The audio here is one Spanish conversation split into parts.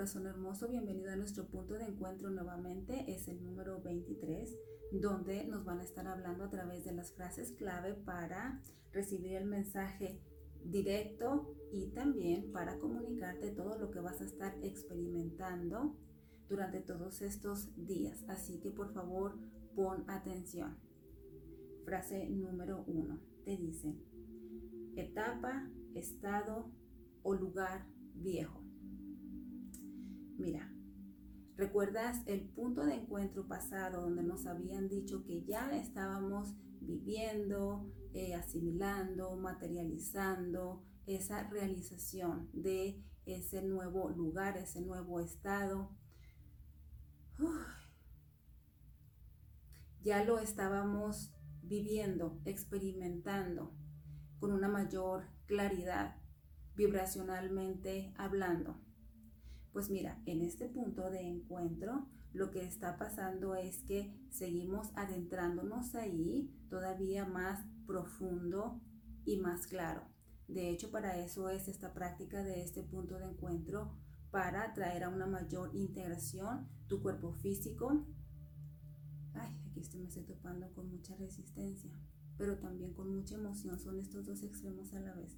corazón hermoso, bienvenido a nuestro punto de encuentro nuevamente, es el número 23, donde nos van a estar hablando a través de las frases clave para recibir el mensaje directo y también para comunicarte todo lo que vas a estar experimentando durante todos estos días. Así que por favor pon atención. Frase número uno. Te dice, etapa, estado o lugar viejo. Mira, ¿recuerdas el punto de encuentro pasado donde nos habían dicho que ya estábamos viviendo, eh, asimilando, materializando esa realización de ese nuevo lugar, ese nuevo estado? ya lo estábamos viviendo, experimentando con una mayor claridad, vibracionalmente hablando. Pues mira, en este punto de encuentro lo que está pasando es que seguimos adentrándonos ahí todavía más profundo y más claro. De hecho, para eso es esta práctica de este punto de encuentro, para traer a una mayor integración tu cuerpo físico. Ay, aquí estoy me estoy topando con mucha resistencia, pero también con mucha emoción. Son estos dos extremos a la vez.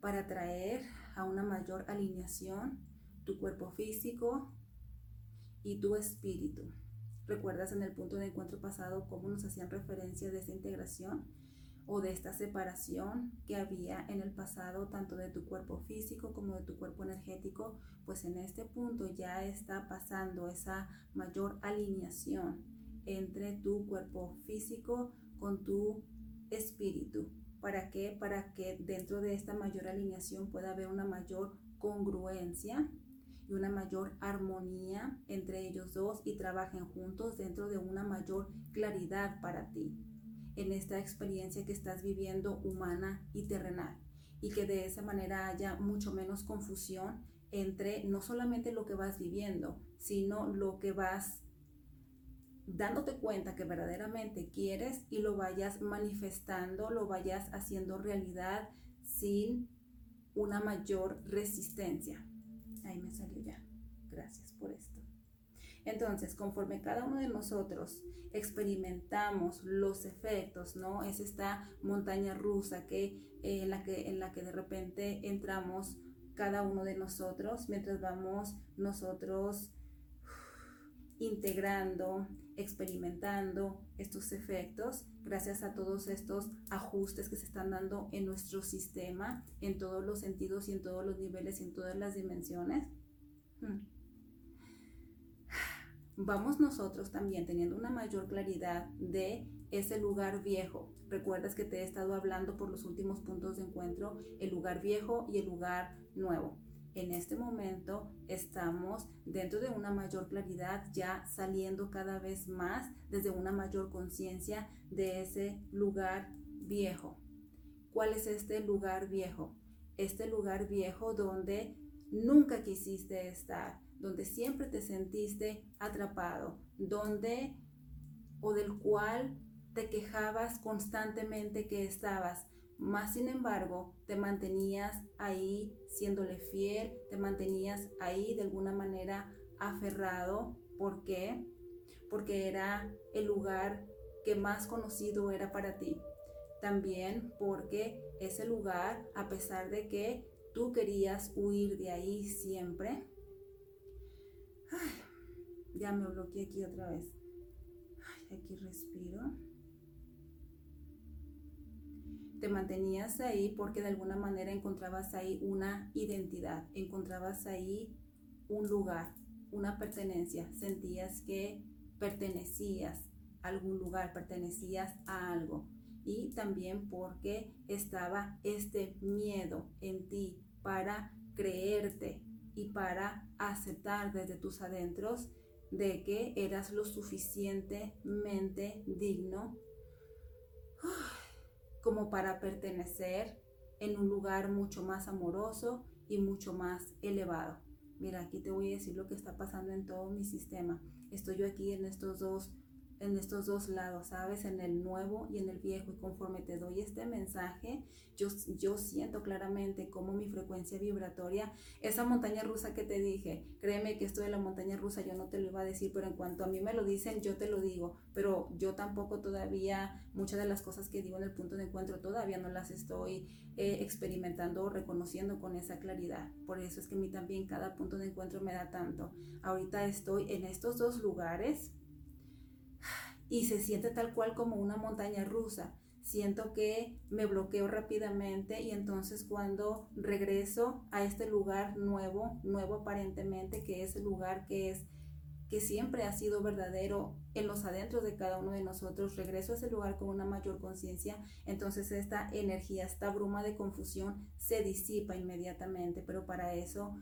Para traer a una mayor alineación tu cuerpo físico y tu espíritu. ¿Recuerdas en el punto de encuentro pasado cómo nos hacían referencia de esa integración o de esta separación que había en el pasado, tanto de tu cuerpo físico como de tu cuerpo energético? Pues en este punto ya está pasando esa mayor alineación entre tu cuerpo físico con tu espíritu. ¿Para qué? Para que dentro de esta mayor alineación pueda haber una mayor congruencia y una mayor armonía entre ellos dos y trabajen juntos dentro de una mayor claridad para ti en esta experiencia que estás viviendo humana y terrenal y que de esa manera haya mucho menos confusión entre no solamente lo que vas viviendo, sino lo que vas dándote cuenta que verdaderamente quieres y lo vayas manifestando, lo vayas haciendo realidad sin una mayor resistencia. Ahí me salió ya. Gracias por esto. Entonces, conforme cada uno de nosotros experimentamos los efectos, ¿no? Es esta montaña rusa que, eh, en, la que, en la que de repente entramos cada uno de nosotros mientras vamos nosotros integrando, experimentando estos efectos gracias a todos estos ajustes que se están dando en nuestro sistema, en todos los sentidos y en todos los niveles y en todas las dimensiones. Hmm. Vamos nosotros también teniendo una mayor claridad de ese lugar viejo. Recuerdas que te he estado hablando por los últimos puntos de encuentro, el lugar viejo y el lugar nuevo en este momento estamos dentro de una mayor claridad, ya saliendo cada vez más desde una mayor conciencia de ese lugar viejo. ¿Cuál es este lugar viejo? Este lugar viejo donde nunca quisiste estar, donde siempre te sentiste atrapado, donde o del cual te quejabas constantemente que estabas más sin embargo, te mantenías ahí siéndole fiel, te mantenías ahí de alguna manera aferrado. ¿Por qué? Porque era el lugar que más conocido era para ti. También porque ese lugar, a pesar de que tú querías huir de ahí siempre, ya me bloqueé aquí otra vez. aquí respiro te mantenías ahí porque de alguna manera encontrabas ahí una identidad, encontrabas ahí un lugar, una pertenencia, sentías que pertenecías a algún lugar, pertenecías a algo. Y también porque estaba este miedo en ti para creerte y para aceptar desde tus adentros de que eras lo suficientemente digno como para pertenecer en un lugar mucho más amoroso y mucho más elevado. Mira, aquí te voy a decir lo que está pasando en todo mi sistema. Estoy yo aquí en estos dos en estos dos lados, ¿sabes? En el nuevo y en el viejo. Y conforme te doy este mensaje, yo, yo siento claramente cómo mi frecuencia vibratoria, esa montaña rusa que te dije, créeme que esto de la montaña rusa yo no te lo iba a decir, pero en cuanto a mí me lo dicen, yo te lo digo. Pero yo tampoco todavía, muchas de las cosas que digo en el punto de encuentro, todavía no las estoy eh, experimentando o reconociendo con esa claridad. Por eso es que a mí también cada punto de encuentro me da tanto. Ahorita estoy en estos dos lugares y se siente tal cual como una montaña rusa. Siento que me bloqueo rápidamente y entonces cuando regreso a este lugar nuevo, nuevo aparentemente, que es el lugar que es que siempre ha sido verdadero en los adentros de cada uno de nosotros, regreso a ese lugar con una mayor conciencia, entonces esta energía, esta bruma de confusión se disipa inmediatamente, pero para eso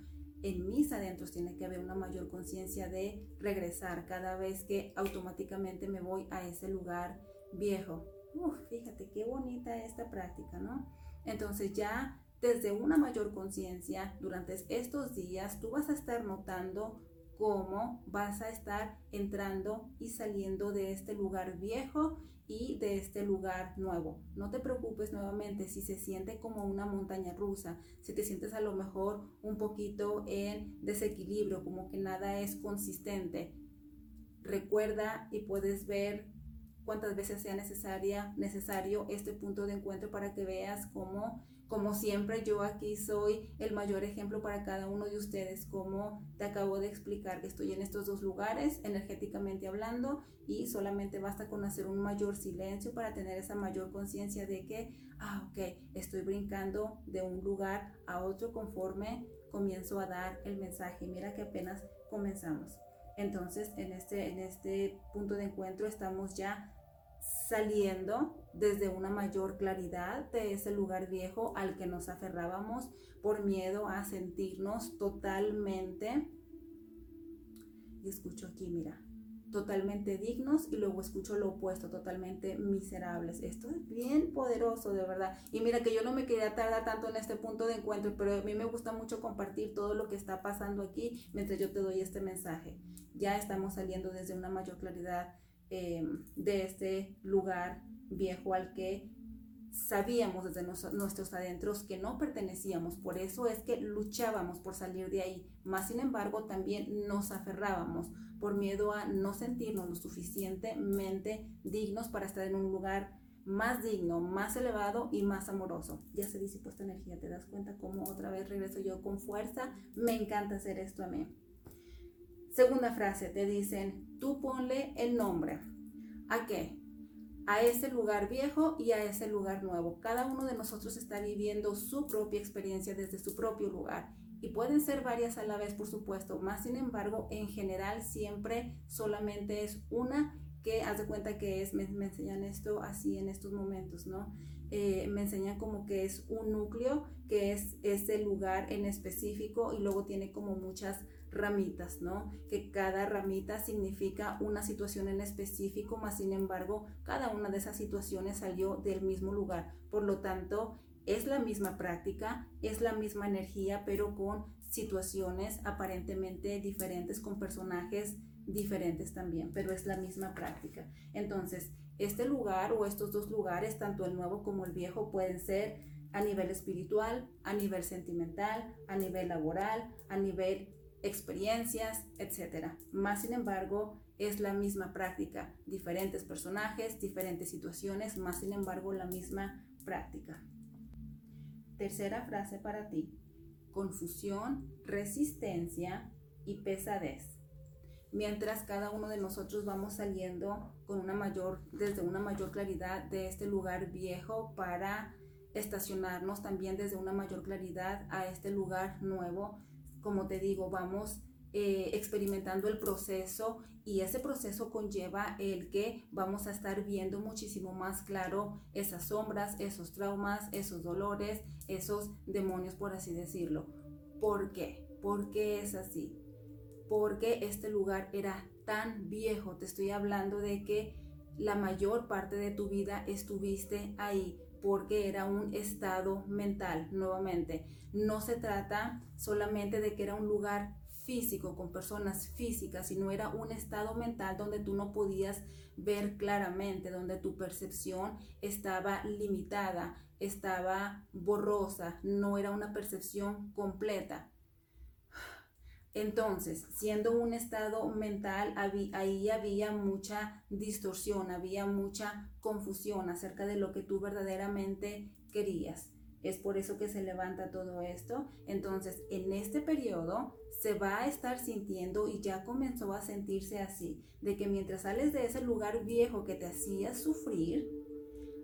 en mis adentros tiene que haber una mayor conciencia de regresar cada vez que automáticamente me voy a ese lugar viejo. Uf, fíjate qué bonita esta práctica, ¿no? Entonces ya desde una mayor conciencia durante estos días tú vas a estar notando cómo vas a estar entrando y saliendo de este lugar viejo y de este lugar nuevo. No te preocupes nuevamente si se siente como una montaña rusa, si te sientes a lo mejor un poquito en desequilibrio, como que nada es consistente. Recuerda y puedes ver cuántas veces sea necesario este punto de encuentro para que veas cómo como siempre, yo aquí soy el mayor ejemplo para cada uno de ustedes, como te acabo de explicar que estoy en estos dos lugares, energéticamente hablando, y solamente basta con hacer un mayor silencio para tener esa mayor conciencia de que, ah, ok, estoy brincando de un lugar a otro conforme comienzo a dar el mensaje. Mira que apenas comenzamos. Entonces, en este, en este punto de encuentro estamos ya saliendo desde una mayor claridad de ese lugar viejo al que nos aferrábamos por miedo a sentirnos totalmente, y escucho aquí, mira, totalmente dignos y luego escucho lo opuesto, totalmente miserables. Esto es bien poderoso, de verdad. Y mira que yo no me quería tardar tanto en este punto de encuentro, pero a mí me gusta mucho compartir todo lo que está pasando aquí mientras yo te doy este mensaje. Ya estamos saliendo desde una mayor claridad Em, de este lugar viejo al que sabíamos desde nuestros adentros que no pertenecíamos, por eso es que luchábamos por salir de ahí, más sin embargo también nos aferrábamos por miedo a no sentirnos lo suficientemente dignos para estar en un lugar más digno, más elevado y más amoroso. Ya se disipó esta energía, ¿te das cuenta cómo otra vez regreso yo con fuerza? Me encanta hacer esto a mí. Segunda frase, te dicen, tú ponle el nombre. ¿A qué? A ese lugar viejo y a ese lugar nuevo. Cada uno de nosotros está viviendo su propia experiencia desde su propio lugar. Y pueden ser varias a la vez, por supuesto. Más sin embargo, en general siempre solamente es una que haz de cuenta que es, me, enseñan esto así en estos momentos, ¿no? Eh, me enseñan como que es un núcleo, que es ese lugar en específico y luego tiene como muchas ramitas, ¿no? Que cada ramita significa una situación en específico, más sin embargo, cada una de esas situaciones salió del mismo lugar. Por lo tanto, es la misma práctica, es la misma energía, pero con situaciones aparentemente diferentes, con personajes diferentes también, pero es la misma práctica. Entonces, este lugar o estos dos lugares, tanto el nuevo como el viejo, pueden ser a nivel espiritual, a nivel sentimental, a nivel laboral, a nivel experiencias, etc. Más sin embargo, es la misma práctica, diferentes personajes, diferentes situaciones, más sin embargo, la misma práctica. Tercera frase para ti, confusión, resistencia y pesadez. Mientras cada uno de nosotros vamos saliendo con una mayor, desde una mayor claridad de este lugar viejo para estacionarnos también desde una mayor claridad a este lugar nuevo como te digo, vamos eh, experimentando el proceso y ese proceso conlleva el que vamos a estar viendo muchísimo más claro esas sombras, esos traumas, esos dolores, esos demonios, por así decirlo. ¿Por qué? ¿Por qué es así? Porque este lugar era tan viejo. Te estoy hablando de que la mayor parte de tu vida estuviste ahí porque era un estado mental, nuevamente. No se trata solamente de que era un lugar físico, con personas físicas, sino era un estado mental donde tú no podías ver claramente, donde tu percepción estaba limitada, estaba borrosa, no era una percepción completa. Entonces, siendo un estado mental, ahí había mucha distorsión, había mucha confusión acerca de lo que tú verdaderamente querías. Es por eso que se levanta todo esto. Entonces, en este periodo se va a estar sintiendo y ya comenzó a sentirse así, de que mientras sales de ese lugar viejo que te hacía sufrir,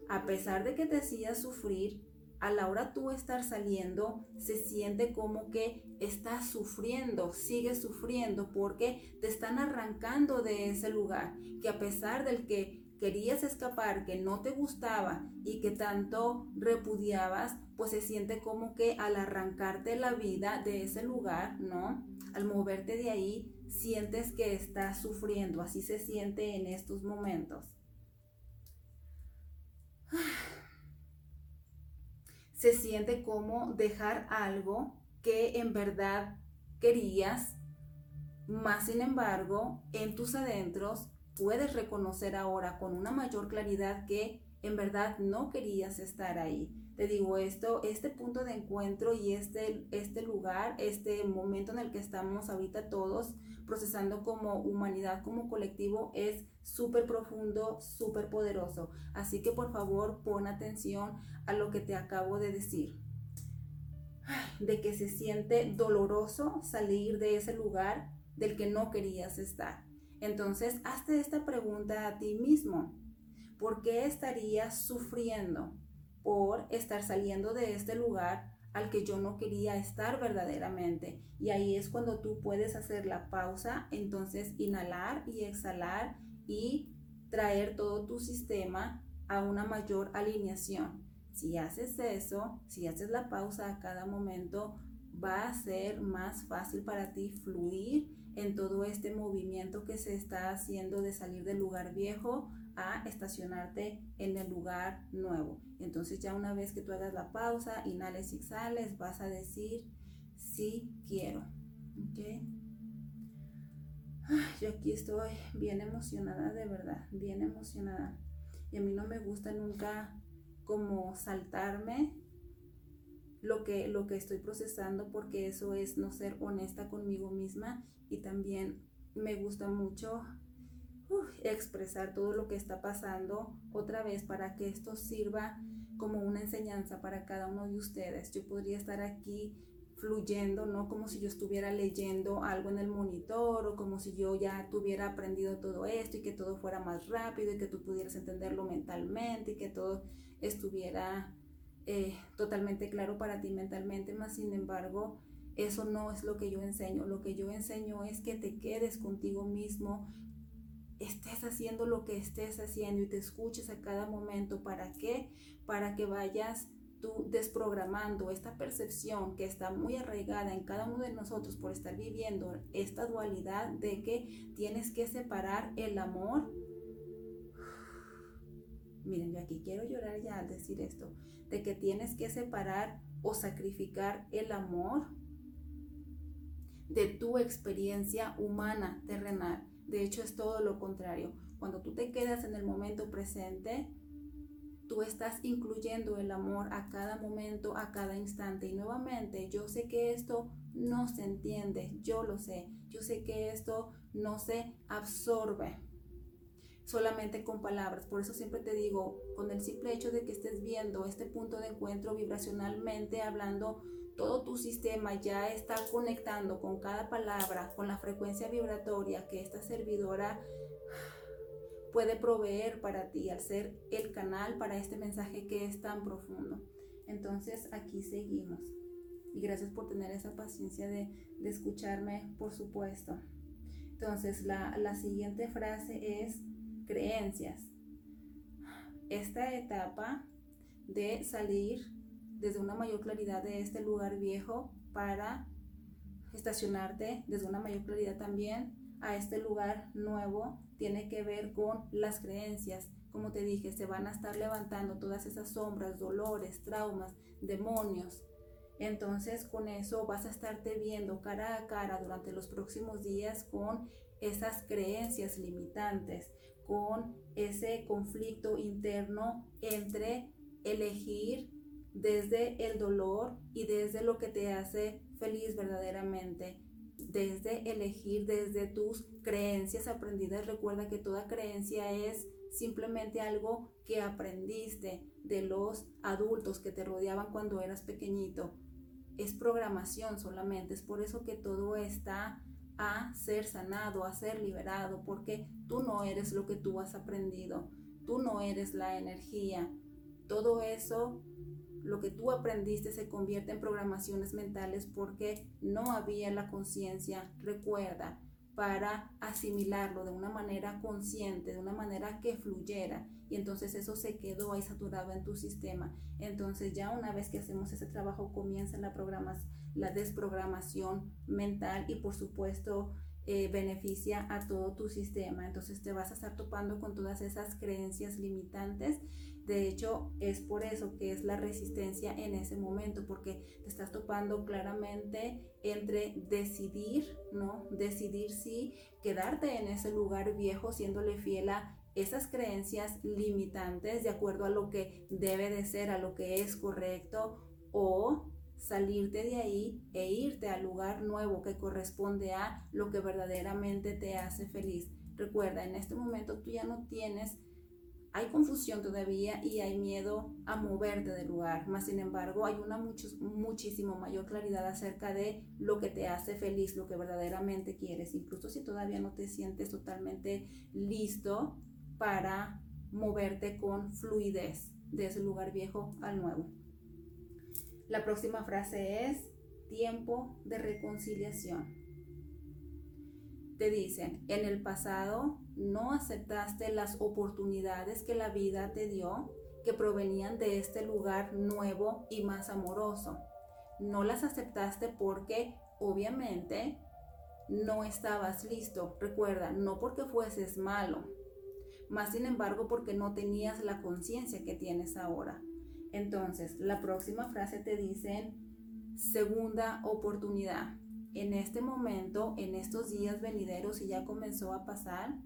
a pesar de que te hacía sufrir, a la hora tú estar saliendo, se siente como que estás sufriendo, sigues sufriendo porque te están arrancando de ese lugar, que a pesar del que querías escapar, que no te gustaba y que tanto repudiabas, pues se siente como que al arrancarte la vida de ese lugar, ¿no? Al moverte de ahí, sientes que estás sufriendo, así se siente en estos momentos. Se siente como dejar algo que en verdad querías, más sin embargo, en tus adentros puedes reconocer ahora con una mayor claridad que en verdad no querías estar ahí. Te digo esto, este punto de encuentro y este, este lugar, este momento en el que estamos ahorita todos procesando como humanidad, como colectivo, es súper profundo, súper poderoso. Así que por favor pon atención a lo que te acabo de decir. De que se siente doloroso salir de ese lugar del que no querías estar entonces, hazte esta pregunta a ti mismo. ¿Por qué estarías sufriendo por estar saliendo de este lugar al que yo no quería estar verdaderamente? Y ahí es cuando tú puedes hacer la pausa, entonces inhalar y exhalar y traer todo tu sistema a una mayor alineación. Si haces eso, si haces la pausa a cada momento, va a ser más fácil para ti fluir en todo este movimiento que se está haciendo de salir del lugar viejo a estacionarte en el lugar nuevo. Entonces ya una vez que tú hagas la pausa, inhales y exhales, vas a decir sí quiero. Yo aquí estoy bien emocionada, de verdad, bien emocionada. Y a mí no me gusta nunca como saltarme lo que, lo que estoy procesando porque eso es no ser honesta conmigo misma y también me gusta mucho expresar todo lo que está pasando otra vez para que esto sirva como una enseñanza para cada uno de ustedes. Yo podría estar aquí fluyendo, ¿no? Como si yo estuviera leyendo algo en el monitor o como si yo ya tuviera aprendido todo esto y que todo fuera más rápido y que tú pudieras entenderlo mentalmente y que todo estuviera eh, totalmente claro para ti mentalmente, más sin embargo, eso no es lo que yo enseño. Lo que yo enseño es que te quedes contigo mismo, estés haciendo lo que estés haciendo y te escuches a cada momento. ¿Para qué? Para que vayas tú desprogramando esta percepción que está muy arraigada en cada uno de nosotros por estar viviendo esta dualidad de que tienes que separar el amor. Miren, yo aquí quiero llorar ya al decir esto de que tienes que separar o sacrificar el amor de tu experiencia humana terrenal. De hecho, es todo lo contrario. Cuando tú te quedas en el momento presente, tú estás incluyendo el amor a cada momento, a cada instante. Y nuevamente, yo sé que esto no se entiende, yo lo sé. Yo sé que esto no se absorbe solamente con palabras. Por eso siempre te digo, con el simple hecho de que estés viendo este punto de encuentro vibracionalmente hablando, todo tu sistema ya está conectando con cada palabra, con la frecuencia vibratoria que esta servidora puede proveer para ti al ser el canal para este mensaje que es tan profundo. Entonces aquí seguimos. Y gracias por tener esa paciencia de, escucharme, por supuesto. Entonces la, la siguiente frase es, creencias. Esta etapa de salir desde una mayor claridad de este lugar viejo para estacionarte desde una mayor claridad también a este lugar nuevo tiene que ver con las creencias. Como te dije, se van a estar levantando todas esas sombras, dolores, traumas, demonios, Entonces con eso vas a estarte viendo cara a cara durante los próximos días con esas creencias limitantes, con ese conflicto interno entre elegir desde el dolor y desde lo que te hace feliz verdaderamente, desde elegir desde tus creencias aprendidas. Recuerda que toda creencia es simplemente algo que aprendiste de los adultos que te rodeaban cuando eras pequeñito. Es programación solamente, es por eso que todo está a ser sanado, a ser liberado, porque tú no eres lo que tú has aprendido, tú no eres la energía. Todo eso, lo que tú aprendiste se convierte en programaciones mentales porque no había la conciencia. Recuerda, para asimilarlo de una manera consciente, de una manera que fluyera. Y entonces eso se quedó ahí saturado en tu sistema. Entonces ya una vez que hacemos ese trabajo comienza la, la desprogramación mental y por supuesto eh, beneficia a todo tu sistema. Entonces te vas a estar topando con todas esas creencias limitantes de hecho, es por eso que es la resistencia en ese momento, porque te estás topando claramente entre decidir, ¿no? Decidir si quedarte en ese lugar viejo siéndole fiel a esas creencias limitantes de acuerdo a lo que debe de ser, a lo que es correcto, o salirte de ahí e irte al lugar nuevo que corresponde a lo que verdaderamente te hace feliz. Recuerda, en este momento tú ya no tienes hay confusión todavía y hay miedo a moverte del lugar, más sin embargo hay una mucho, muchísimo mayor claridad acerca de lo que te hace feliz, lo que verdaderamente quieres, incluso si todavía no te sientes totalmente listo para moverte con fluidez de ese lugar viejo al nuevo. La próxima frase es tiempo de reconciliación te dicen, en el pasado no aceptaste las oportunidades que la vida te dio que provenían de este lugar nuevo y más amoroso. No las aceptaste porque obviamente no estabas listo. Recuerda, no porque fueses malo, más sin embargo porque no tenías la conciencia que tienes ahora. Entonces, la próxima frase te dicen segunda oportunidad en este momento, en estos días venideros y ya comenzó a pasar,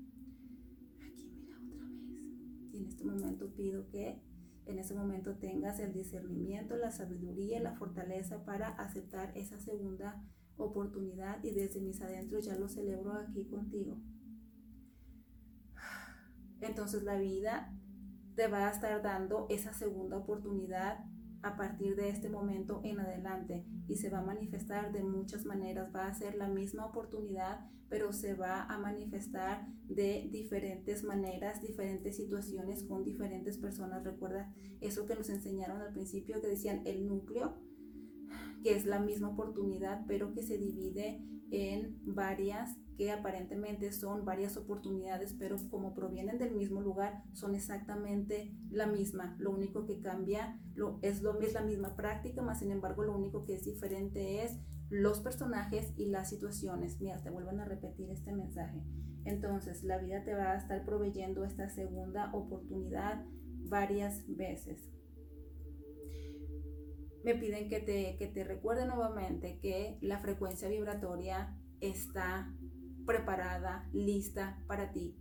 aquí mira otra vez, y en este momento pido que en ese momento tengas el discernimiento, la sabiduría, la fortaleza para aceptar esa segunda oportunidad y desde mis adentros ya lo celebro aquí contigo. Entonces la vida te va a estar dando esa segunda oportunidad a partir de este momento en adelante y se va a manifestar de muchas maneras. Va a ser la misma oportunidad, pero se va a manifestar de diferentes maneras, diferentes situaciones con diferentes personas. Recuerda eso que nos enseñaron al principio que decían el núcleo, que es la misma oportunidad, pero que se divide en varias que aparentemente son varias oportunidades, pero como provienen del mismo lugar, son exactamente la misma. Lo único que cambia es, lo, es la misma práctica, más sin embargo lo único que es diferente es los personajes y las situaciones. Mira, te vuelven a repetir este mensaje. Entonces, la vida te va a estar proveyendo esta segunda oportunidad varias veces. Me piden que te, que te recuerde nuevamente que la frecuencia vibratoria está preparada, lista para ti.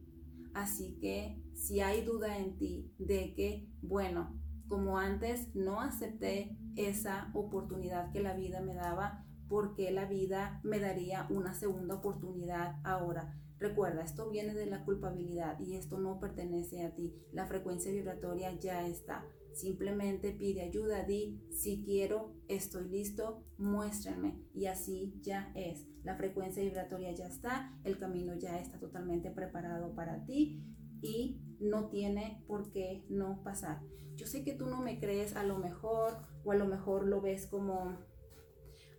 Así que si hay duda en ti de que, bueno, como antes no acepté esa oportunidad que la vida me daba, porque la vida me daría una segunda oportunidad ahora? Recuerda, esto viene de la culpabilidad y esto no pertenece a ti. La frecuencia vibratoria ya está. Simplemente pide ayuda, di, si quiero, estoy listo, muéstrenme. Y así ya es. La frecuencia vibratoria ya está, el camino ya está totalmente preparado para ti y no tiene por qué no pasar. Yo sé que tú no me crees a lo mejor o a lo mejor lo ves como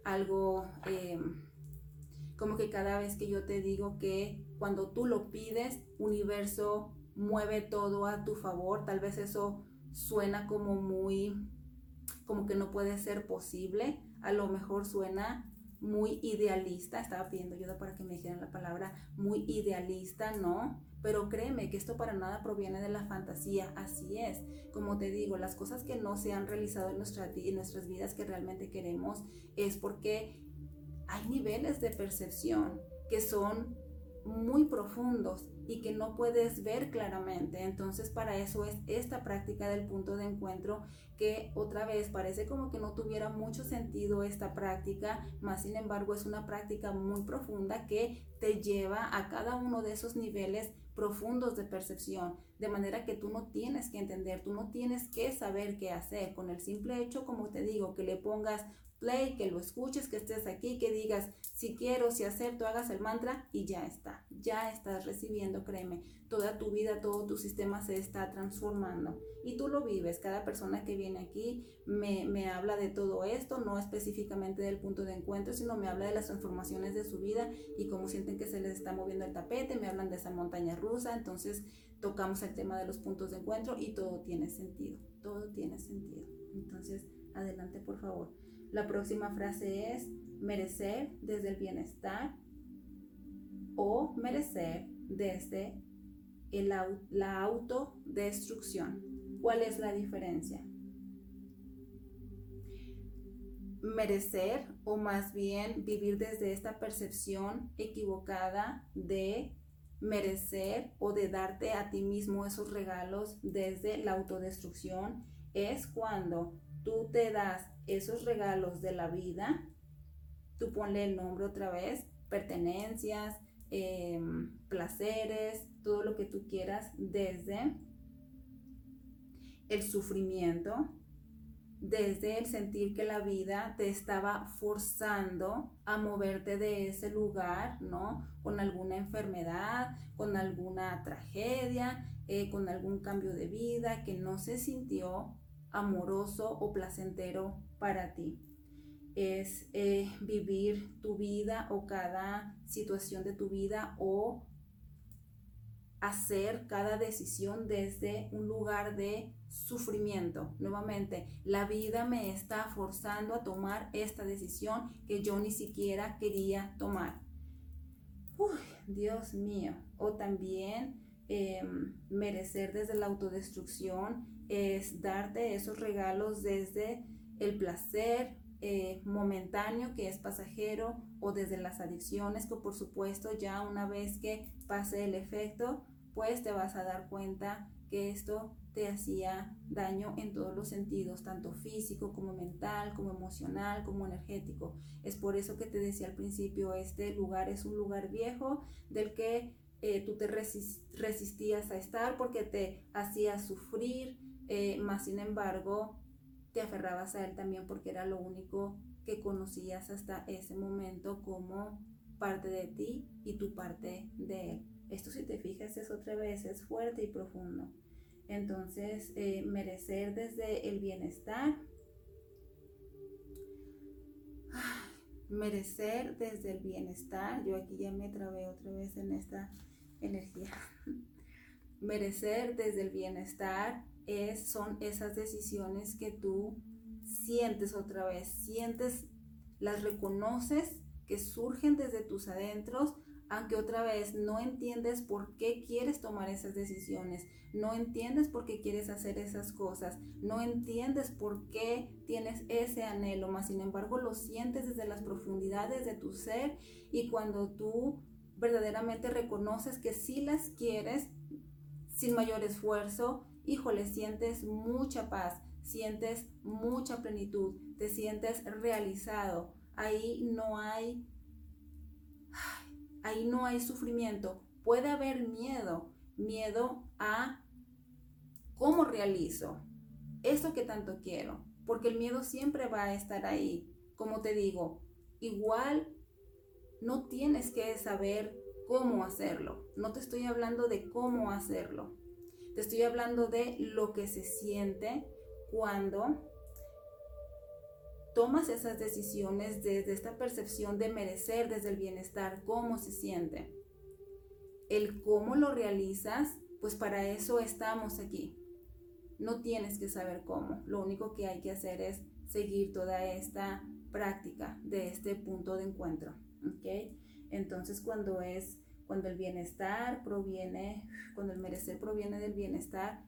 algo, eh, como que cada vez que yo te digo que cuando tú lo pides, universo mueve todo a tu favor, tal vez eso suena como muy, como que no puede ser posible, a lo mejor suena muy idealista, estaba pidiendo ayuda para que me dijeran la palabra muy idealista, ¿no? Pero créeme que esto para nada proviene de la fantasía, así es. Como te digo, las cosas que no se han realizado en, en nuestras vidas que realmente queremos es porque hay niveles de percepción que son muy profundos y que no puedes ver claramente. Entonces para eso es esta práctica del punto de encuentro que otra vez parece como que no tuviera mucho sentido esta práctica, más sin embargo es una práctica muy profunda que te lleva a cada uno de esos niveles profundos de percepción, de manera que tú no tienes que entender, tú no tienes que saber qué hacer. Con el simple hecho, como te digo, que le pongas play, que lo escuches, que estés aquí, que digas si quiero, si acepto, hagas el mantra y ya está, ya estás recibiendo, créeme, toda tu vida, todo tu sistema se está transformando y tú lo vives. Cada persona que viene aquí me, me habla de todo esto, no específicamente del punto de encuentro, sino me habla de las transformaciones de su vida y cómo sienten que se les está moviendo el tapete, me hablan de esa montaña rusa, entonces tocamos el tema de los puntos de encuentro y todo tiene sentido, todo tiene sentido. Entonces, adelante por favor. La próxima frase es merecer desde el bienestar o merecer desde la autodestrucción. ¿Cuál es la diferencia? Merecer o más bien vivir desde esta percepción equivocada de merecer o de darte a ti mismo esos regalos desde la autodestrucción es cuando tú te das esos regalos de la vida, tú ponle el nombre otra vez, pertenencias, em, placeres, todo lo que tú quieras desde el sufrimiento, desde el sentir que la vida te estaba forzando a moverte de ese lugar, ¿no? Con alguna enfermedad, con alguna tragedia, eh, con algún cambio de vida que no se sintió amoroso o placentero para ti. Es eh, vivir tu vida o cada situación de tu vida o hacer cada decisión desde un lugar de sufrimiento. Nuevamente, la vida me está forzando a tomar esta decisión que yo ni siquiera quería tomar. Dios mío. O también em, merecer desde la autodestrucción es darte esos regalos desde el placer eh, momentáneo que es pasajero o desde las adicciones que por supuesto ya una vez que pase el efecto pues te vas a dar cuenta que esto te hacía daño en todos los sentidos, tanto físico como mental, como emocional, como energético. Es por eso que te decía al principio, este lugar es un lugar viejo del que eh, tú te resistías a estar porque te hacía sufrir, eh, más sin embargo, te aferrabas a él también porque era lo único que conocías hasta ese momento como parte de ti y tu parte de él. Esto si te fijas es otra vez, es fuerte y profundo. Entonces, eh, merecer desde el bienestar, merecer desde el bienestar, yo aquí ya me trabé otra vez en esta energía, merecer desde el bienestar son esas decisiones que tú sientes otra vez, sientes, las reconoces que surgen desde tus adentros, aunque otra vez no entiendes por qué quieres tomar esas decisiones, no entiendes por qué quieres hacer esas cosas, no entiendes por qué tienes ese anhelo, más sin embargo lo sientes desde las profundidades de tu ser y cuando tú verdaderamente reconoces que sí las quieres sin mayor esfuerzo, híjole, sientes mucha paz, sientes mucha plenitud, te sientes realizado. Ahí no hay ahí no hay sufrimiento. Puede haber miedo, miedo a cómo realizo eso que tanto quiero, porque el miedo siempre va a estar ahí. Como te digo, igual no tienes que saber cómo hacerlo. No te estoy hablando de cómo hacerlo. Te estoy hablando de lo que se siente cuando tomas esas decisiones desde esta percepción de merecer, desde el bienestar, cómo se siente. El cómo lo realizas, pues para eso estamos aquí. No tienes que saber cómo. Lo único que hay que hacer es seguir toda esta práctica de este punto de encuentro. ¿ok? Entonces cuando es, cuando el bienestar proviene, cuando el merecer proviene del bienestar,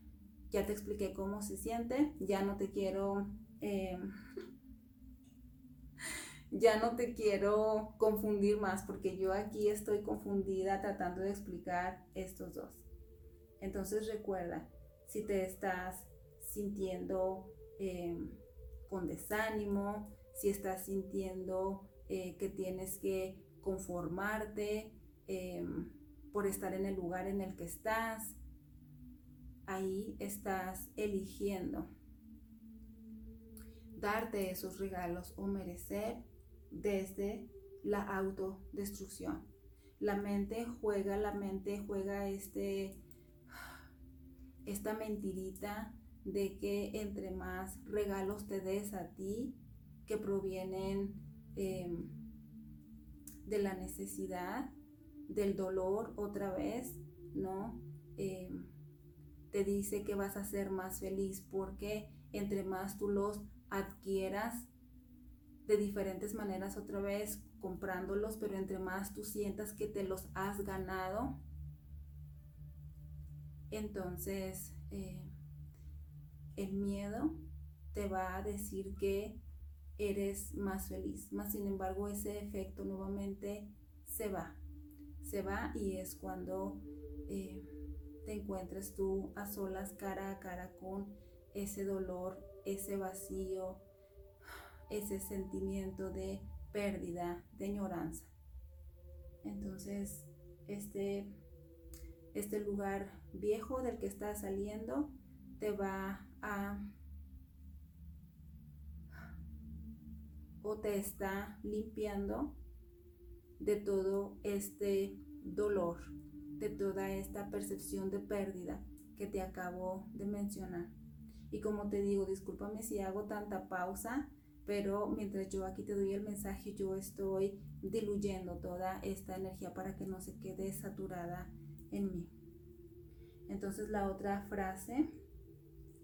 ya te expliqué cómo se siente, ya no te quiero... Em, ya no te quiero confundir más porque yo aquí estoy confundida tratando de explicar estos dos. Entonces recuerda, si te estás sintiendo em, con desánimo, si estás sintiendo eh, que tienes que conformarte em, por estar en el lugar en el que estás, ahí estás eligiendo darte esos regalos o merecer desde la autodestrucción. La mente juega, la mente juega este, esta mentirita de que entre más regalos te des a ti, que provienen em, de la necesidad, del dolor otra vez, ¿no? Em, te dice que vas a ser más feliz porque entre más tú los adquieras, de diferentes maneras otra vez comprándolos, pero entre más tú sientas que te los has ganado, entonces eh, el miedo te va a decir que eres más feliz. Más sin embargo, ese efecto nuevamente se va. Se va y es cuando eh, te encuentres tú a solas cara a cara con ese dolor, ese vacío, ese sentimiento de pérdida, de añoranza. Entonces, este, este lugar viejo del que estás saliendo te va a o te está limpiando de todo este dolor, de toda esta percepción de pérdida que te acabo de mencionar. Y como te digo, discúlpame si hago tanta pausa, pero mientras yo aquí te doy el mensaje, yo estoy diluyendo toda esta energía para que no se quede saturada en mí. Entonces la otra frase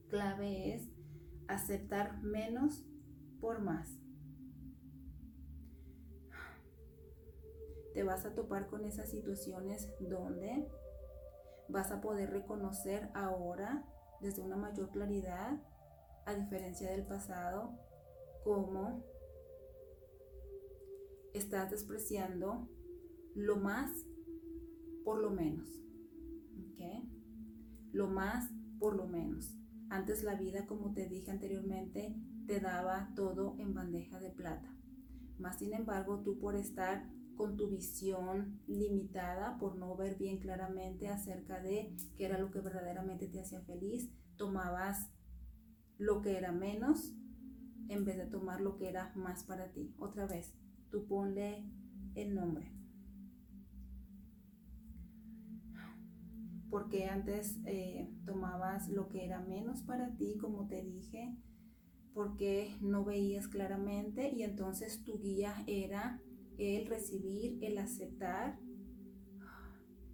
clave es aceptar menos por más. Te vas a topar con esas situaciones donde vas a poder reconocer ahora desde una mayor claridad, a diferencia del pasado, cómo estás despreciando lo más por lo menos. ¿Ok? Lo más por lo menos. Antes la vida, como te dije anteriormente, te daba todo en bandeja de plata. Más sin embargo, tú por estar con tu visión limitada, por no ver bien claramente acerca de qué era lo que verdaderamente te hacía feliz, tomabas lo que era menos en vez de tomar lo que era más para ti. Otra vez, tú ponle el nombre. Porque antes eh, tomabas lo que era menos para ti, como te dije, porque no veías claramente y entonces tu guía era el recibir, el aceptar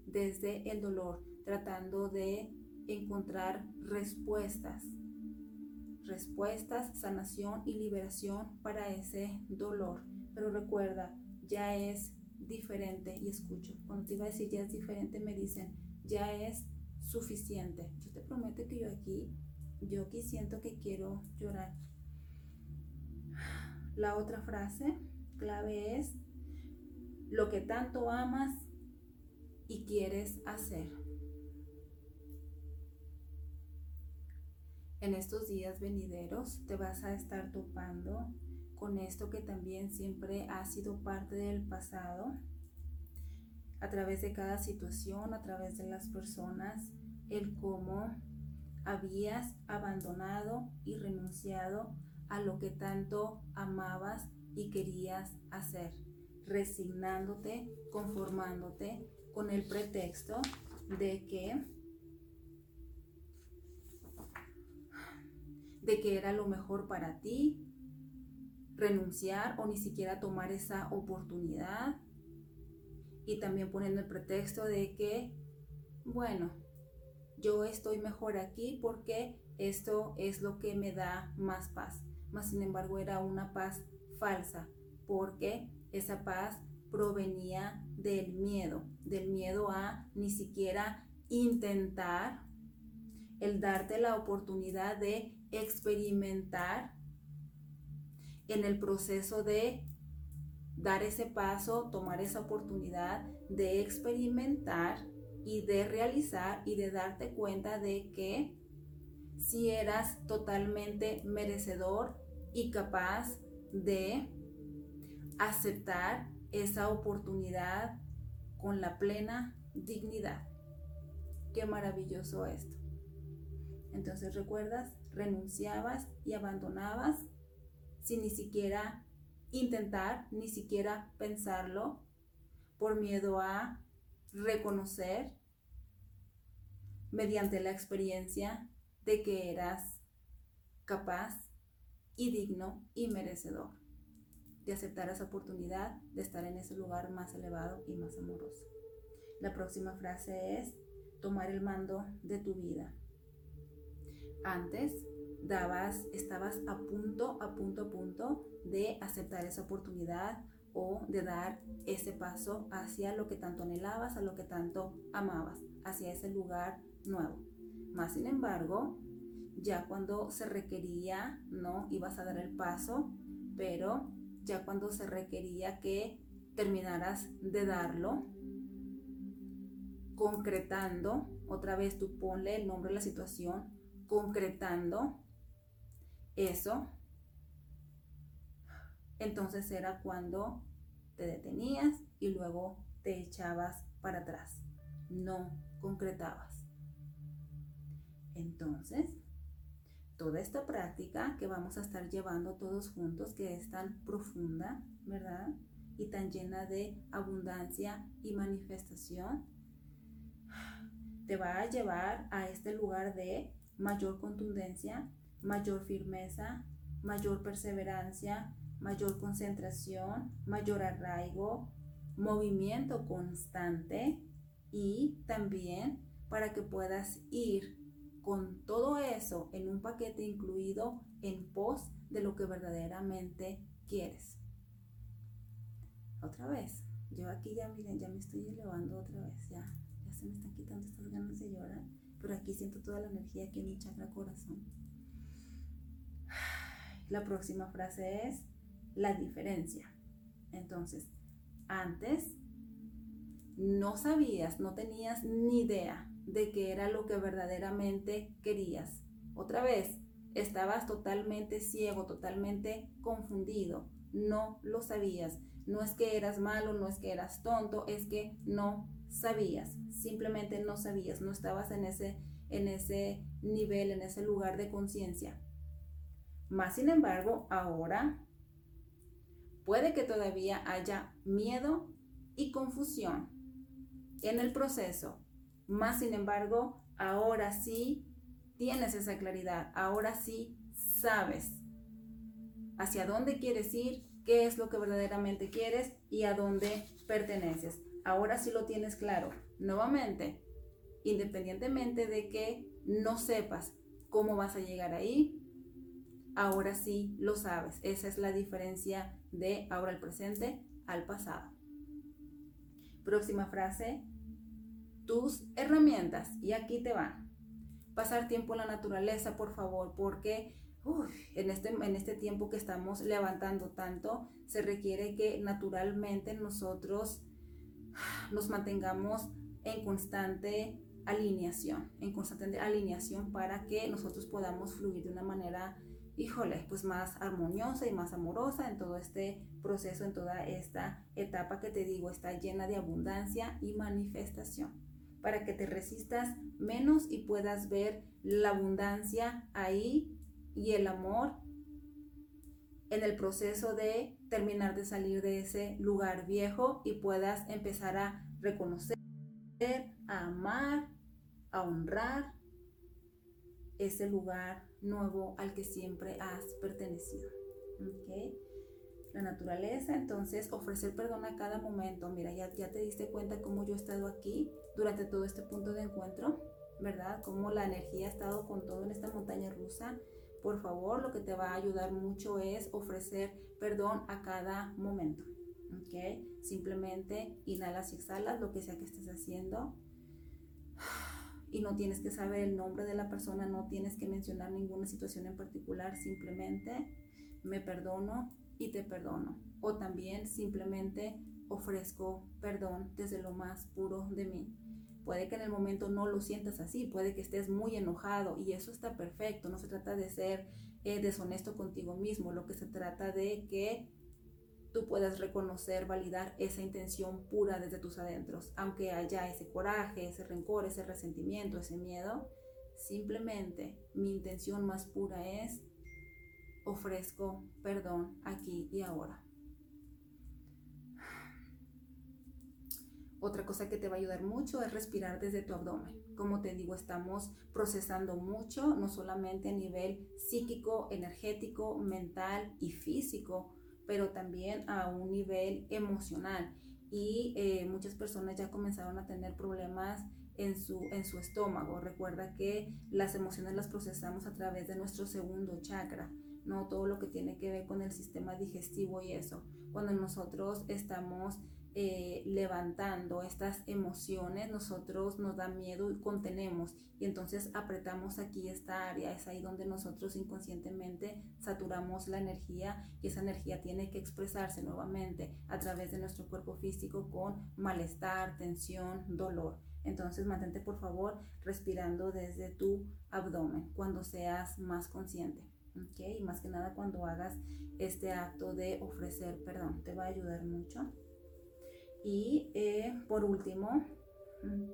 desde el dolor, tratando de encontrar respuestas respuestas, sanación y liberación para ese dolor. Pero recuerda, ya es diferente y escucho. Cuando te iba a decir ya es diferente, me dicen, ya es suficiente. Yo te prometo que yo aquí, yo aquí siento que quiero llorar. La otra frase clave es lo que tanto amas y quieres hacer. En estos días venideros te vas a estar topando con esto que también siempre ha sido parte del pasado, a través de cada situación, a través de las personas, el cómo habías abandonado y renunciado a lo que tanto amabas y querías hacer, resignándote, conformándote con el pretexto de que de que era lo mejor para ti, renunciar o ni siquiera tomar esa oportunidad. Y también poniendo el pretexto de que, bueno, yo estoy mejor aquí porque esto es lo que me da más paz. Más sin embargo era una paz falsa, porque esa paz provenía del miedo, del miedo a ni siquiera intentar el darte la oportunidad de experimentar en el proceso de dar ese paso, tomar esa oportunidad de experimentar y de realizar y de darte cuenta de que si eras totalmente merecedor y capaz de aceptar esa oportunidad con la plena dignidad. Qué maravilloso esto. Entonces recuerdas, renunciabas y abandonabas sin ni siquiera intentar, ni siquiera pensarlo, por miedo a reconocer mediante la experiencia de que eras capaz y digno y merecedor de aceptar esa oportunidad de estar en ese lugar más elevado y más amoroso. La próxima frase es tomar el mando de tu vida. Antes dabas, estabas a punto, a punto, a punto de aceptar esa oportunidad o de dar ese paso hacia lo que tanto anhelabas, a lo que tanto amabas, hacia ese lugar nuevo. Más sin embargo, ya cuando se requería, no ibas a dar el paso, pero ya cuando se requería que terminaras de darlo, concretando, otra vez tú ponle el nombre de la situación, concretando eso, entonces era cuando te detenías y luego te echabas para atrás, no concretabas. Entonces, toda esta práctica que vamos a estar llevando todos juntos, que es tan profunda, ¿verdad? Y tan llena de abundancia y manifestación, te va a llevar a este lugar de mayor contundencia, mayor firmeza, mayor perseverancia, mayor concentración, mayor arraigo, movimiento constante y también para que puedas ir con todo eso en un paquete incluido en pos de lo que verdaderamente quieres. Otra vez, yo aquí ya miren, ya me estoy elevando otra vez, ya, ya se me están quitando estas ganas de llorar, pero aquí siento toda la energía aquí en mi chakra corazón. La próxima frase es la diferencia. Entonces, antes no sabías, no tenías ni idea de qué era lo que verdaderamente querías. Otra vez, estabas totalmente ciego, totalmente confundido, no lo sabías. No es que eras malo, no es que eras tonto, es que no sabías, simplemente no sabías, no estabas en ese, en ese nivel, en ese lugar de conciencia. Más sin embargo, ahora puede que todavía haya miedo y confusión en el proceso, más sin embargo, ahora sí tienes esa claridad, ahora sí sabes hacia dónde quieres ir, qué es lo que verdaderamente quieres y a dónde perteneces. Ahora sí lo tienes claro. Nuevamente, independientemente de que no sepas cómo vas a llegar ahí, ahora sí lo sabes. Esa es la diferencia de ahora al presente al pasado. Próxima frase, tus herramientas. Y aquí te van. Pasar tiempo en la naturaleza, por favor, porque en, este, en este tiempo que estamos levantando tanto, se requiere que naturalmente nosotros nos mantengamos en constante alineación, en constante alineación para que nosotros podamos fluir de una manera, híjole, pues más armoniosa y más amorosa en todo este proceso, en toda esta etapa que te digo, está llena de abundancia y manifestación para que te resistas menos y puedas ver la abundancia ahí y el amor en el proceso de terminar de salir de ese lugar viejo y puedas empezar a reconocer, a amar, a honrar ese lugar nuevo al que siempre has pertenecido. ¿Okay? La naturaleza, entonces ofrecer perdón a cada momento. Mira, ya, ya te diste cuenta cómo yo he estado aquí durante todo este punto de encuentro, ¿verdad? Cómo la energía ha estado con todo en esta montaña rusa, Por favor, lo que te va a ayudar mucho es ofrecer perdón a cada momento. ¿Ok? Simplemente inhalas y exhalas lo que sea que estés haciendo. Y no tienes que saber el nombre de la persona, no tienes que mencionar ninguna situación en particular, simplemente me perdono y te perdono. O también simplemente ofrezco perdón desde lo más puro de mí. Puede que en el momento no lo sientas así, puede que estés muy enojado y eso está perfecto. No se trata de ser eh, deshonesto contigo mismo, lo que se trata de que tú puedas reconocer, validar esa intención pura desde tus adentros, aunque haya ese coraje, ese rencor, ese resentimiento, ese miedo. Simplemente mi intención más pura es ofrezco perdón aquí y ahora. Otra cosa que te va a ayudar mucho es respirar desde tu abdomen. Como te digo, estamos procesando mucho, no solamente a nivel psíquico, energético, mental y físico, pero también a un nivel emocional. Y eh, muchas personas ya comenzaron a tener problemas en su, en su estómago. Recuerda que las emociones las procesamos a través de nuestro segundo chakra, no todo lo que tiene que ver con el sistema digestivo y eso. Cuando nosotros estamos eh, levantando estas emociones, nosotros nos da miedo y contenemos y entonces apretamos aquí esta área, es ahí donde nosotros inconscientemente saturamos la energía y esa energía tiene que expresarse nuevamente a través de nuestro cuerpo físico con malestar, tensión, dolor. Entonces mantente por favor respirando desde tu abdomen cuando seas más consciente. Y más que nada cuando hagas este acto de ofrecer perdón, te va a ayudar mucho. Y eh, por último, mm,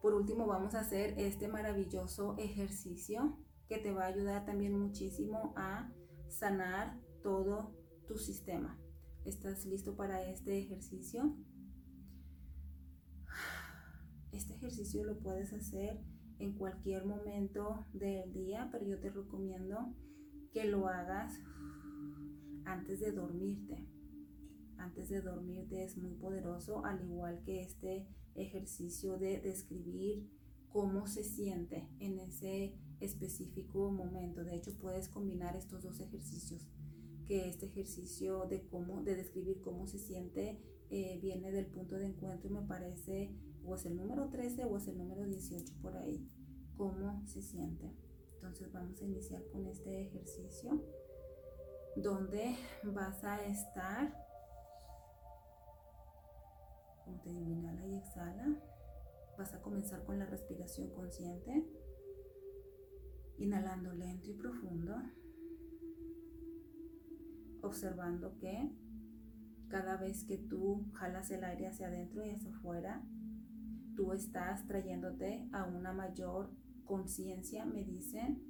por último vamos a hacer este maravilloso ejercicio que te va a ayudar también muchísimo a sanar todo tu sistema. ¿Estás listo para este ejercicio? Este ejercicio lo puedes hacer en cualquier momento del día, pero yo te recomiendo que lo hagas antes de dormirte antes de dormirte es muy poderoso, al igual que este ejercicio de describir cómo se siente en ese específico momento. De hecho, puedes combinar estos dos ejercicios, que este ejercicio de cómo, de describir cómo se siente, eh, viene del punto de encuentro y me parece o es el número 13 o es el número 18 por ahí, cómo se siente. Entonces vamos a iniciar con este ejercicio donde vas a estar como te digo, inhala y exhala. Vas a comenzar con la respiración consciente. Inhalando lento y profundo. Observando que cada vez que tú jalas el aire hacia adentro y hacia afuera, tú estás trayéndote a una mayor conciencia, me dicen,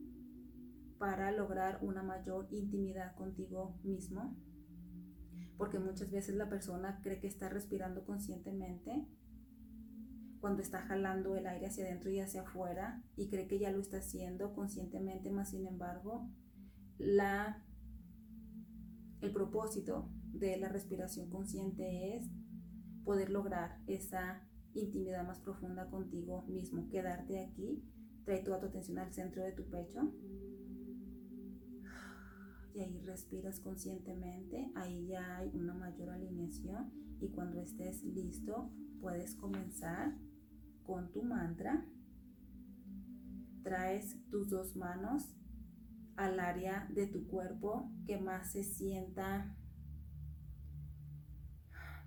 para lograr una mayor intimidad contigo mismo porque muchas veces la persona cree que está respirando conscientemente cuando está jalando el aire hacia adentro y hacia afuera y cree que ya lo está haciendo conscientemente, más sin embargo, la, el propósito de la respiración consciente es poder lograr esa intimidad más profunda contigo mismo, quedarte aquí, trae toda tu atención al centro de tu pecho y ahí respiras conscientemente, ahí ya hay una mayor alineación y cuando estés listo puedes comenzar con tu mantra. Traes tus dos manos al área de tu cuerpo que más se sienta,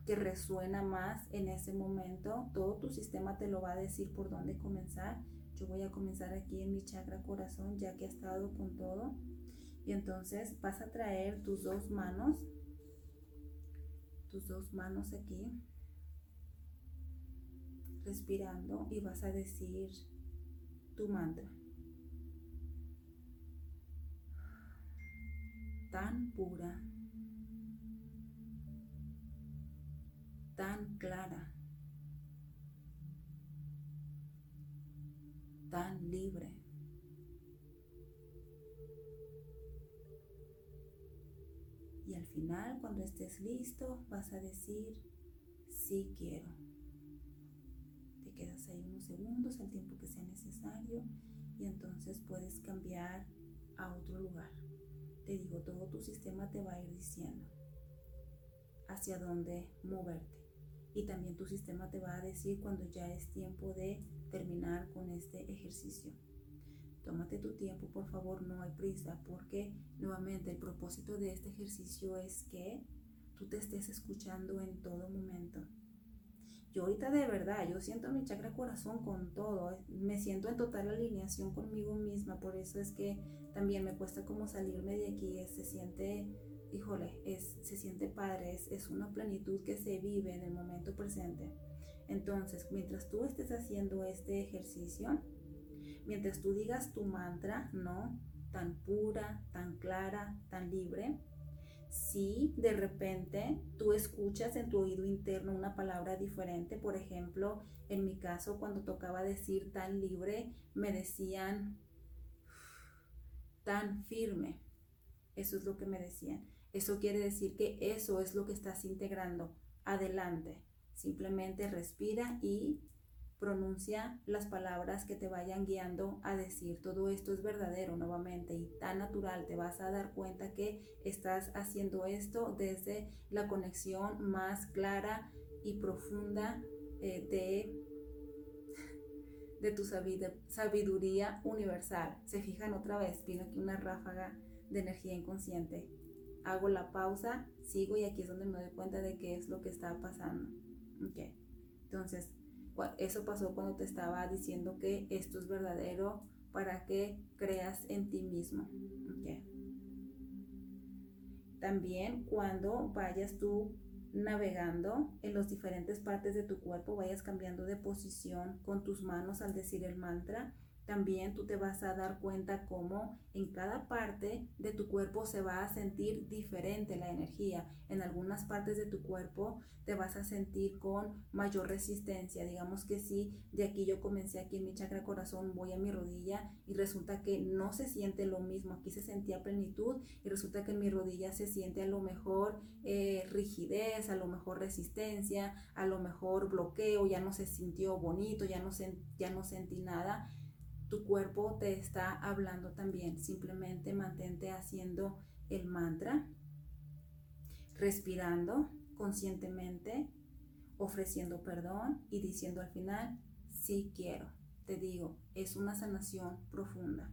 que resuena más en ese momento. Todo tu sistema te lo va a decir por dónde comenzar. Yo voy a comenzar aquí en mi chakra corazón ya que he estado con todo. Y entonces vas a traer tus dos manos, tus dos manos aquí, respirando y vas a decir tu mantra. Tan pura, tan clara, tan libre. Cuando estés listo, vas a decir, sí quiero. Te quedas ahí unos segundos, al tiempo que sea necesario, y entonces puedes cambiar a otro lugar. Te digo, todo tu sistema te va a ir diciendo hacia dónde moverte. Y también tu sistema te va a decir cuando ya es tiempo de terminar con este ejercicio. Tómate tu tiempo, por favor, no hay prisa, porque nuevamente el propósito de este ejercicio es que tú te estés escuchando en todo momento. Yo ahorita de verdad, yo siento mi chakra corazón con todo, me siento en total alineación conmigo misma, por eso es que también me cuesta como salirme de aquí, se siente, híjole, es, se siente padre, es, es una plenitud que se vive en el momento presente. Entonces, mientras tú estés haciendo este ejercicio, mientras tú digas tu mantra, ¿no? Tan pura, tan clara, tan libre, si de repente tú escuchas en tu oído interno una palabra diferente, por ejemplo, en mi caso cuando tocaba decir tan libre, me decían tan firme. Eso es lo que me decían. Eso quiere decir que eso es lo que estás integrando. Adelante. Simplemente respira y pronuncia las palabras que te vayan guiando a decir todo esto es verdadero nuevamente y tan natural. Te vas a dar cuenta que estás haciendo esto desde la conexión más clara y profunda eh, de, de tu sabiduría universal. Se fijan otra vez, viene aquí una ráfaga de energía inconsciente. Hago la pausa, sigo y aquí es donde me doy cuenta de qué es lo que está pasando. Entonces eso pasó cuando te estaba diciendo que esto es verdadero para que creas en ti mismo. También cuando vayas tú navegando en las diferentes partes de tu cuerpo, vayas cambiando de posición con tus manos al decir el mantra también tú te vas a dar cuenta cómo en cada parte de tu cuerpo se va a sentir diferente la energía. En algunas partes de tu cuerpo te vas a sentir con mayor resistencia. Digamos que si de aquí yo comencé aquí en mi chakra corazón, voy a mi rodilla y resulta que no se siente lo mismo. Aquí se sentía plenitud y resulta que en mi rodilla se siente a lo mejor eh, rigidez, a lo mejor resistencia, a lo mejor bloqueo, ya no se sintió bonito, ya no, ya no sentí nada tu cuerpo te está hablando también. Simplemente mantente haciendo el mantra, respirando conscientemente, ofreciendo perdón y diciendo al final, sí quiero. Te digo, es una sanación profunda.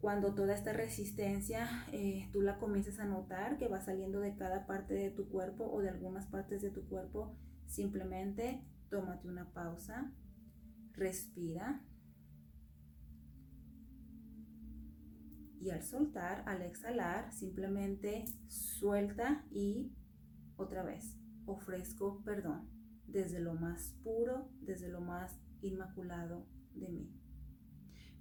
Cuando toda esta resistencia eh, tú la comiences a notar que va saliendo de cada parte de tu cuerpo o de algunas partes de tu cuerpo, simplemente tómate una pausa, respira. Y al soltar, al exhalar, simplemente suelta y otra vez ofrezco perdón desde lo más puro, desde lo más inmaculado de mí.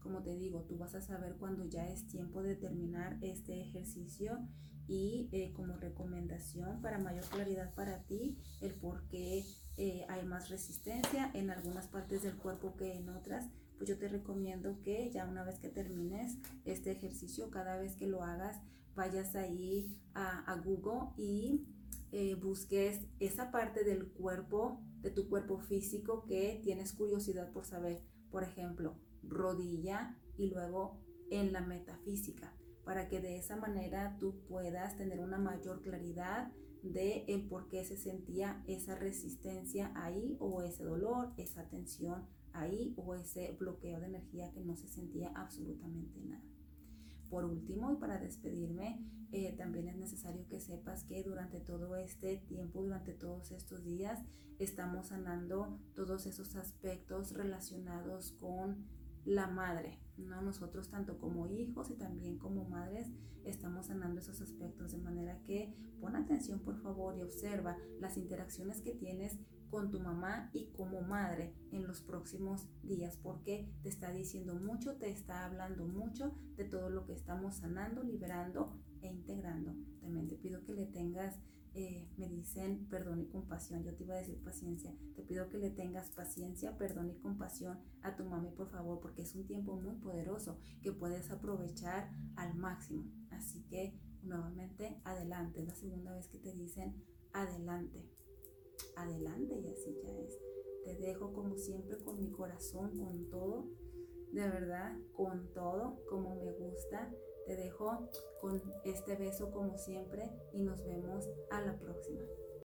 Como te digo, tú vas a saber cuando ya es tiempo de terminar este ejercicio y eh, como recomendación para mayor claridad para ti, el por qué eh, hay más resistencia en algunas partes del cuerpo que en otras, pues yo te recomiendo que ya una vez que termines este ejercicio, cada vez que lo hagas, vayas ahí a, Google y eh, busques esa parte del cuerpo, de tu cuerpo físico que tienes curiosidad por saber. Por ejemplo, rodilla y luego en la metafísica, para que de esa manera tú puedas tener una mayor claridad de el por qué se sentía esa resistencia ahí o ese dolor, esa tensión ahí o ese bloqueo de energía que no se sentía absolutamente nada. Por último, y para despedirme, eh, también es necesario que sepas que durante todo este tiempo, durante todos estos días, estamos sanando todos esos aspectos relacionados con la madre, ¿no? Nosotros tanto como hijos y también como madres estamos sanando esos aspectos de manera que pon atención por favor y observa las interacciones que tienes con tu mamá y como madre en los próximos días porque te está diciendo mucho, te está hablando mucho de todo lo que estamos sanando, liberando e integrando. También te pido que le tengas eh, me dicen perdón y compasión. Yo te iba a decir paciencia. Te pido que le tengas paciencia, perdón y compasión a tu mami, por favor, porque es un tiempo muy poderoso que puedes aprovechar al máximo. Así que nuevamente, adelante. Es la segunda vez que te dicen adelante. Adelante y así ya es. Te dejo como siempre con mi corazón, con todo de verdad, con todo, como me gusta. Te dejo con este beso como siempre y nos vemos a la próxima.